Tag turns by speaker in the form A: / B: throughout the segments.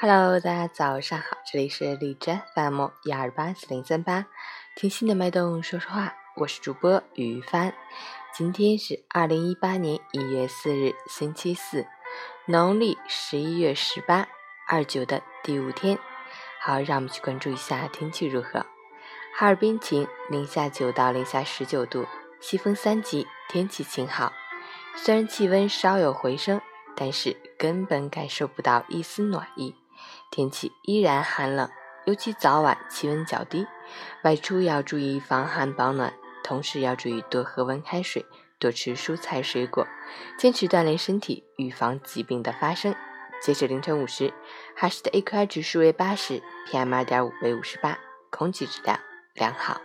A: Hello，大家早上好，这里是荔枝 FM 幺二八四零三八，听心的脉动说说话，我是主播于帆。今天是二零一八年一月四日，星期四，农历十一月十八，二九的第五天。好，让我们去关注一下天气如何。哈尔滨晴，零下九到零下十九度，西风三级，天气晴好。虽然气温稍有回升，但是根本感受不到一丝暖意。天气依然寒冷，尤其早晚气温较低，外出要注意防寒保暖，同时要注意多喝温开水，多吃蔬菜水果，坚持锻炼身体，预防疾病的发生。截止凌晨五时，哈市的 AQI 指数为八十，PM 二点五为五十八，空气质量良好。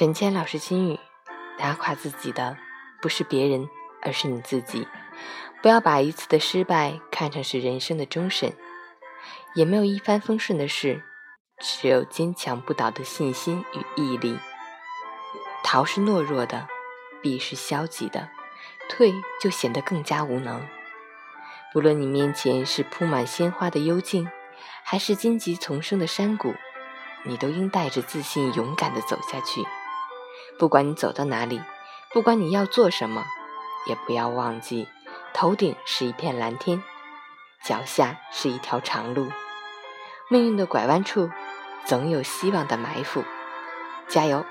A: 枕谦老师心语。打垮自己的不是别人，而是你自己。不要把一次的失败看成是人生的终审，也没有一帆风顺的事，只有坚强不倒的信心与毅力。逃是懦弱的，避是消极的，退就显得更加无能。不论你面前是铺满鲜花的幽静，还是荆棘丛生的山谷，你都应带着自信，勇敢地走下去。不管你走到哪里，不管你要做什么，也不要忘记，头顶是一片蓝天，脚下是一条长路。命运的拐弯处，总有希望的埋伏。加油！